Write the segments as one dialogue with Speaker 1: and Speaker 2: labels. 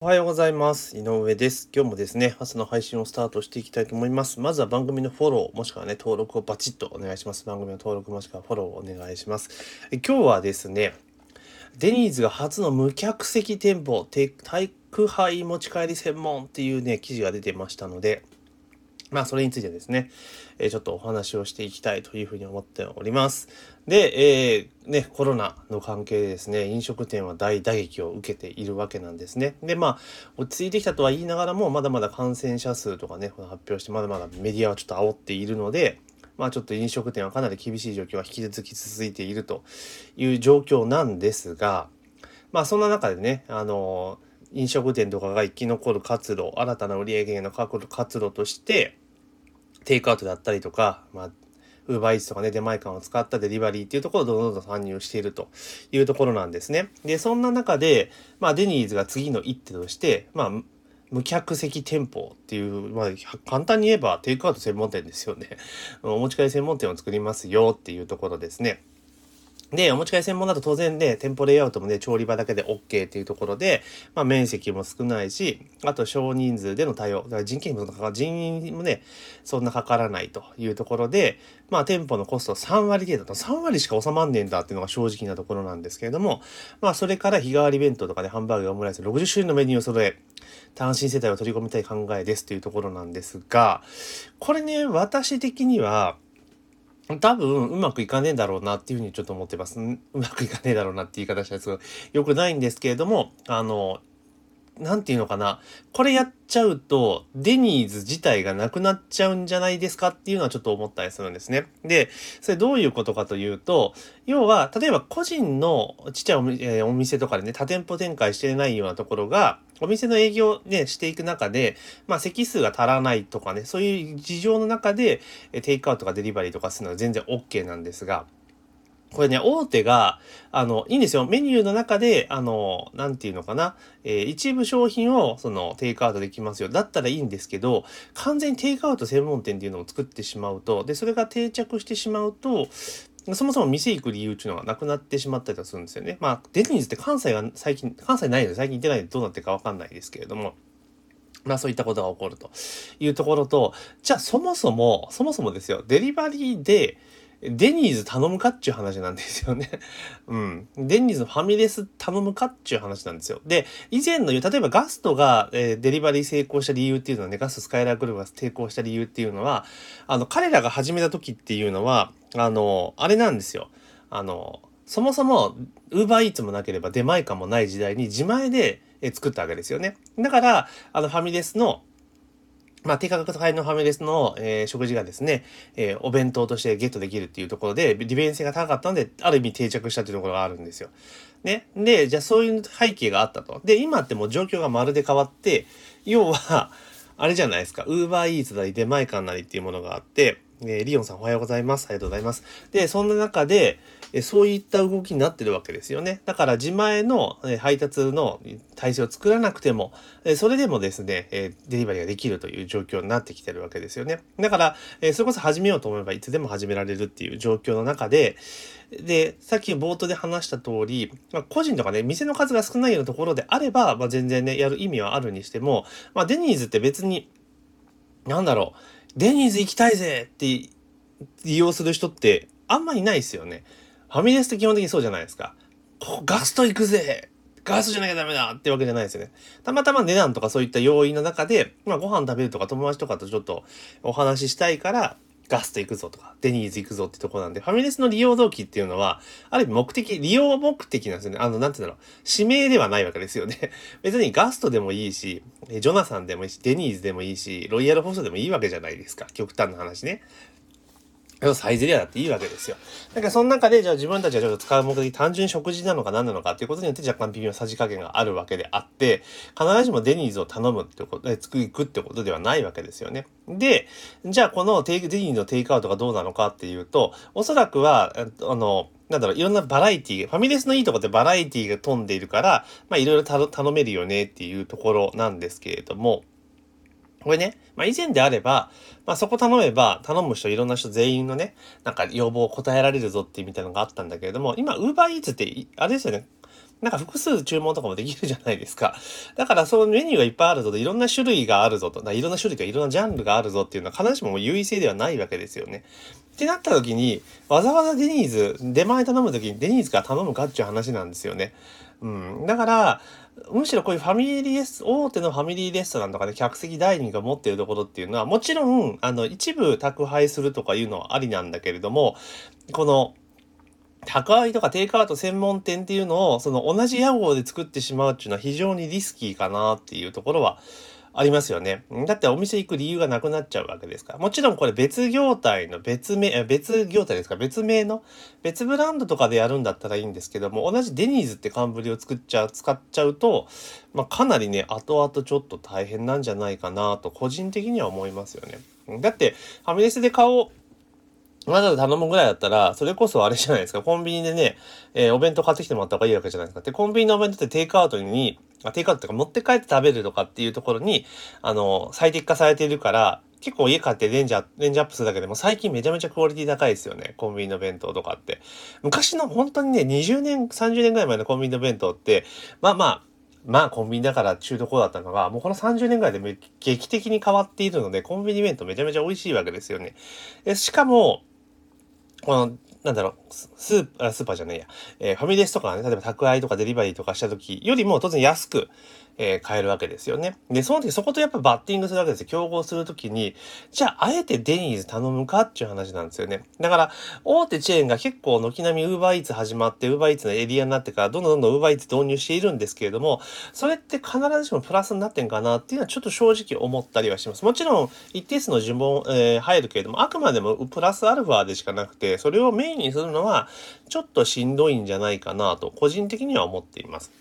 Speaker 1: おはようございます。井上です。今日もですね、朝の配信をスタートしていきたいと思います。まずは番組のフォロー、もしくはね、登録をバチッとお願いします。番組の登録もしくはフォローをお願いします。今日はですね、デニーズが初の無客席店舗、て宅配持ち帰り専門っていうね、記事が出てましたので、まあ、それについてですね、えーちょっとお話をしていきたいというふうに思っております。で、えーね、コロナの関係でですね、飲食店は大打撃を受けているわけなんですね。で、まあ、落ち着いてきたとは言いながらも、まだまだ感染者数とかね、発表して、まだまだメディアはちょっと煽っているので、まあちょっと飲食店はかなり厳しい状況は引き続き続いているという状況なんですが、まあそんな中でね、あの飲食店とかが生き残る活路、新たな売上源の活路として、テイクアウトだったりとか、まあ、ウーバーイーツとかね、出前館を使ったデリバリーっていうところをどんどんどん参入しているというところなんですね。で、そんな中で、まあ、デニーズが次の一手として、まあ、無客席店舗っていう、まあ、簡単に言えばテイクアウト専門店ですよね。お持ち帰り専門店を作りますよっていうところですね。で、お持ち帰り専門だと当然ね、店舗レイアウトもね、調理場だけで OK っていうところで、まあ面積も少ないし、あと少人数での対応、だから人件費もかか人員もね、そんなかからないというところで、まあ店舗のコスト3割程度と3割しか収まんねえんだっていうのが正直なところなんですけれども、まあそれから日替わり弁当とかでハンバーグやオムライス60種類のメニューを揃え、単身世帯を取り込みたい考えですというところなんですが、これね、私的には、多分うまくいかねえだろうなっていうふうにちょっと思ってます。うまくいかねえだろうなって言い方したらすごい良くないんですけれども、あの、なんていうのかな。これやっちゃうと、デニーズ自体がなくなっちゃうんじゃないですかっていうのはちょっと思ったりするんですね。で、それどういうことかというと、要は、例えば個人のちっちゃいお,、えーお店とかでね、多店舗展開してないようなところが、お店の営業ね、していく中で、まあ席数が足らないとかね、そういう事情の中で、テイクアウトとかデリバリーとかするのは全然 OK なんですが、これね、大手が、あの、いいんですよ。メニューの中で、あの、なんていうのかな。えー一部商品を、その、テイクアウトできますよ。だったらいいんですけど、完全にテイクアウト専門店っていうのを作ってしまうと、で、それが定着してしまうと、そもそも店行く理由っていうのがなくなってしまったりとかするんですよね。まあ、デニーズって関西が最近、関西ないので最近行ってないのでどうなってるかわかんないですけれども、まあそういったことが起こるというところと、じゃあそもそも、そもそもですよ、デリバリーで、デニーズ頼むかっちゅう話なんですよね。うん。デニーズのファミレス頼むかっちゅう話なんですよ。で、以前の言う、例えばガストが、えーデリバリー成功した理由っていうのはね、ガストスカイラークルーが成功した理由っていうのは、あの、彼らが始めた時っていうのは、あの、あれなんですよ。あの、そもそも、ウーバーイーツもなければ出前館もない時代に自前で作ったわけですよね。だから、あの、ファミレスの、まあ、低価格帯のファミレスの、えー食事がですね、えーお弁当としてゲットできるっていうところで、利便性が高かったので、ある意味定着したというところがあるんですよ。ね。で、じゃあそういう背景があったと。で、今ってもう状況がまるで変わって、要は、あれじゃないですか、ウーバーイーツなり出前館なりっていうものがあって、えーリオンさんおはようございます。ありがとうございます。で、そんな中で、えそういった動きになってるわけですよね。だから自前のえ配達の体制を作らなくても、えそれでもですね、えデリバリーができるという状況になってきてるわけですよね。だから、えそれこそ始めようと思えばいつでも始められるっていう状況の中で、で、さっき冒頭で話した通り、まあ、個人とかね、店の数が少ないようなところであれば、まあ、全然ね、やる意味はあるにしても、まあ、デニーズって別に、なんだろう、デニーズ行きたいぜって利用する人ってあんまいないですよね。ファミレスって基本的にそうじゃないですか。ここガスト行くぜガスじゃなきゃダメだってわけじゃないですよね。たまたま値段とかそういった要因の中で、まあご飯食べるとか友達とかとちょっとお話ししたいから、ガスト行くぞとか、デニーズ行くぞってとこなんで、ファミレスの利用動機っていうのは、ある意味目的、利用目的なんですよね。あの、なんて言うんだろう。指名ではないわけですよね。別にガストでもいいし、ジョナサンでもいいし、デニーズでもいいし、ロイヤルホストでもいいわけじゃないですか。極端な話ね。サイゼリアだっていいわけですよ。だからその中で、じゃあ自分たちがちょっと使う目的、単純に食事なのか何なのかっていうことによって若干微妙なさじ加減があるわけであって、必ずしもデニーズを頼むってこと、え作り行くってことではないわけですよね。で、じゃあこのテイデニーズのテイクアウトがどうなのかっていうと、おそらくは、あの、なんだろう、いろんなバラエティファミレスのいいとこってバラエティが飛んでいるから、まあいろいろ頼めるよねっていうところなんですけれども、これね、まあ以前であれば、まあそこ頼めば、頼む人いろんな人全員のね、なんか要望を答えられるぞってみたいなのがあったんだけれども、今、ウーバーイーツって、あれですよね、なんか複数注文とかもできるじゃないですか。だからそのメニューがいっぱいあるぞと、いろんな種類があるぞと、いろんな種類かいろんなジャンルがあるぞっていうのは必ずしも優位性ではないわけですよね。ってなった時に、わざわざデニーズ、出前頼む時にデニーズから頼むかっていう話なんですよね。うん。だから、むしろこういうファミリーレス、大手のファミリーレストランとかで客席ダイニングが持っているところっていうのは、もちろん、あの、一部宅配するとかいうのはありなんだけれども、この、宅配とかテイクアウト専門店っていうのを、その同じ屋号で作ってしまうっていうのは非常にリスキーかなっていうところはありますよね。だってお店行く理由がなくなっちゃうわけですから。もちろんこれ別業態の別名、別業態ですか？別名の別ブランドとかでやるんだったらいいんですけども、同じデニーズって冠を作っちゃう、使っちゃうと、まあ、かなりね、後々ちょっと大変なんじゃないかなと個人的には思いますよね。だって、ファミレスで買おうわざわざ頼むぐらいだったら、それこそあれじゃないですか。コンビニでね、えー、お弁当買ってきてもらった方がいいわけじゃないですか。で、コンビニのお弁当ってテイクアウトに、あテイクアウトとか持って帰って食べるとかっていうところに、あの、最適化されているから、結構家買ってレンジャー、レンジアップするだけでも最近めちゃめちゃクオリティ高いですよね。コンビニの弁当とかって。昔の本当にね、20年、30年ぐらい前のコンビニの弁当って、まあまあ、まあコンビニだから中途こうだったのが、もうこの30年ぐらいで劇的に変わっているので、コンビニ弁当めちゃめちゃ美味しいわけですよね。しかも、この、なんだろう、スーパー、スーパーじゃないや、えー、ファミレスとかね、例えば宅配とかデリバリーとかした時よりも当然安く、えー、買えるわけですよね。で、その時そことやっぱバッティングするわけですよ。競合するときに、じゃあ、あえてデニーズ頼むかっていう話なんですよね。だから、大手チェーンが結構軒並みウーバーイーツ始まって、ウーバーイーツのエリアになってから、どんどんどんどんウーバーイーツ導入しているんですけれども、それって必ずしもプラスになってんかなっていうのはちょっと正直思ったりはします。もちろん、一定数の呪文、えー、入るけれども、あくまでもプラスアルファでしかなくて、それをメインにするのは、ちょっとしんどいんじゃないかなと、個人的には思っています。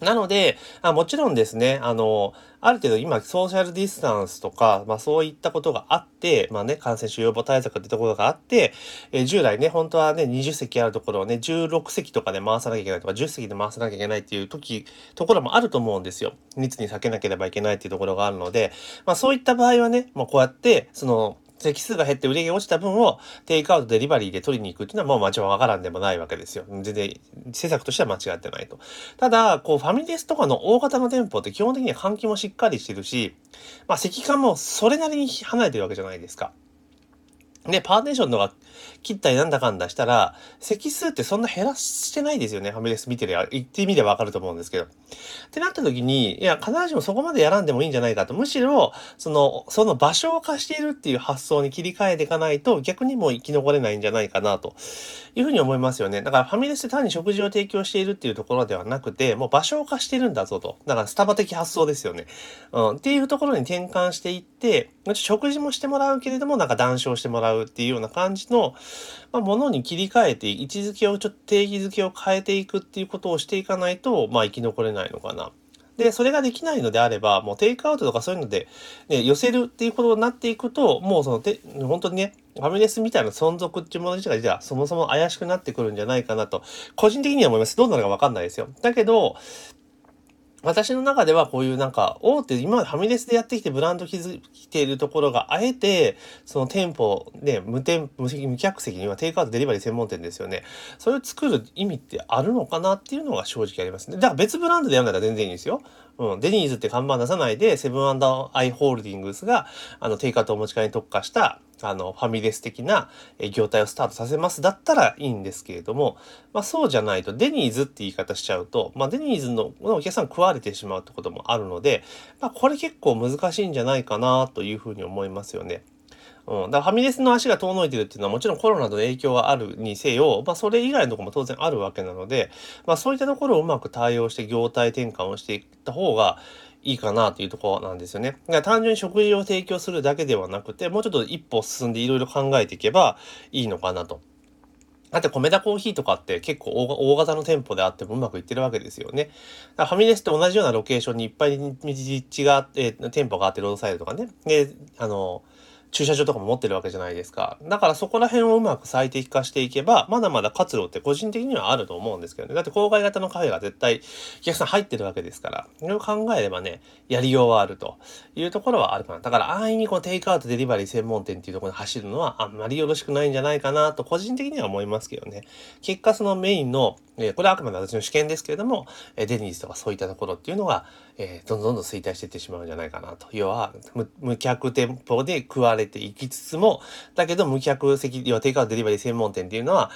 Speaker 1: なので、あもちろんですね、あの、ある程度今、ソーシャルディスタンスとか、まあそういったことがあって、まあね、感染症予防対策ってところがあって、えー、従来ね、本当はね、20席あるところをね、16席とかで回さなきゃいけないとか、10席で回さなきゃいけないっていう時、ところもあると思うんですよ。密に避けなければいけないっていうところがあるので、まあそういった場合はね、まあこうやって、その、席数が減って売り上げ落ちた分をテイクアウト、デリバリーで取りに行くっていうのはもう間違わからんでもないわけですよ。全然、施策としては間違ってないと。ただ、こう、ファミレスとかの大型の店舗って基本的には換気もしっかりしてるし、まあ、席間もそれなりに離れてるわけじゃないですか。で、パーテーションとか切ったりなんだかんだしたら、席数ってそんな減らしてないですよね。ファミレス見てるや、言ってみればわかると思うんですけど。ってなった時に、いや、必ずしもそこまでやらんでもいいんじゃないかと。むしろ、その、その場所を貸しているっていう発想に切り替えていかないと、逆にもう生き残れないんじゃないかな、というふうに思いますよね。だからファミレスで単に食事を提供しているっていうところではなくて、もう場所を貸してるんだぞと。だからスタバ的発想ですよね。うん。っていうところに転換していって、食事もしてもらうけれども、なんか談笑してもらうっていうような感じの、まあ、ものに切り替えて、位置づけをちょっと定義づけを変えていくっていうことをしていかないと、まあ、生き残れないのかな。で、それができないのであれば、もうテイクアウトとかそういうので、ね、寄せるっていうことになっていくと、もうそのて、本当にね、ファミレスみたいな存続っていうもの自体が、じゃあ、そもそも怪しくなってくるんじゃないかなと、個人的には思います。どうなるかわかんないですよ。だけど、私の中ではこういうなんか大手今までファミレスでやってきてブランド築いているところがあえてその店舗で無店無無客席にはテイクアウトデリバリー専門店ですよね。それを作る意味ってあるのかなっていうのが正直ありますね。だから別ブランドでやるなら全然いいんですよ。うん、デニーズって看板出さないで、セブンアイ・ホールディングスが、あの、テイクアウトお持ち帰りに特化した、あの、ファミレス的な業態をスタートさせますだったらいいんですけれども、まあそうじゃないと、デニーズって言い方しちゃうと、まあデニーズのお客さん食われてしまうってこともあるので、まあこれ結構難しいんじゃないかなというふうに思いますよね。うん。だからファミレスの足が遠のいてるっていうのはもちろんコロナの影響はあるにせよ、まあそれ以外のとこも当然あるわけなので、まあそういったところをうまく対応して業態転換をしていった方がいいかなというところなんですよね。だから単純に食事を提供するだけではなくて、もうちょっと一歩進んでいろいろ考えていけばいいのかなと。だって米田コーヒーとかって結構大型の店舗であってもうまくいってるわけですよね。だからファミレスって同じようなロケーションにいっぱい道があって、店舗があってロードサイドとかね。で、あの、駐車場とかも持ってるわけじゃないですか。だからそこら辺をうまく最適化していけば、まだまだ活路って個人的にはあると思うんですけどね。だって郊外型のカフェが絶対お客さん入ってるわけですから、それを考えればね、やりようはあるというところはあるかな。だから安易にこうテイクアウトデリバリー専門店っていうところに走るのはあんまりよろしくないんじゃないかなと個人的には思いますけどね。結果そのメインの、えこれはあくまで私の試験ですけれども、えデニーズとかそういったところっていうのが、えー、どんどんどん衰退していってしまうんじゃないかなと。要は、無客店舗で食われれていきつつも、だけど無客席、要はテイクアウトデリバリー専門店っていうのは、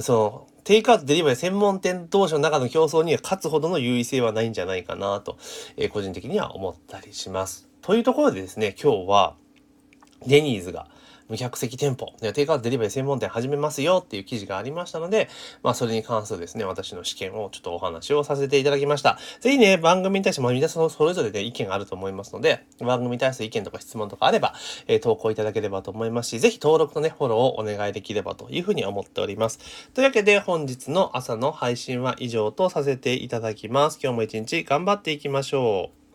Speaker 1: その、テイクアウトデリバリー専門店同士の中の競争には勝つほどの優位性はないんじゃないかなと、えー、個人的には思ったりします。というところでですね、今日は、デニーズが、無客席店舗、テイクアウトデリバリー専門店始めますよっていう記事がありましたので、まあそれに関するですね、私の試験をちょっとお話をさせていただきました。ぜひね、番組に対しても皆さんそれぞれで意見があると思いますので、番組に対する意見とか質問とかあれば、えー、投稿いただければと思いますし、ぜひ登録とね、フォローをお願いできればというふうに思っております。というわけで本日の朝の配信は以上とさせていただきます。今日も一日頑張っていきましょう。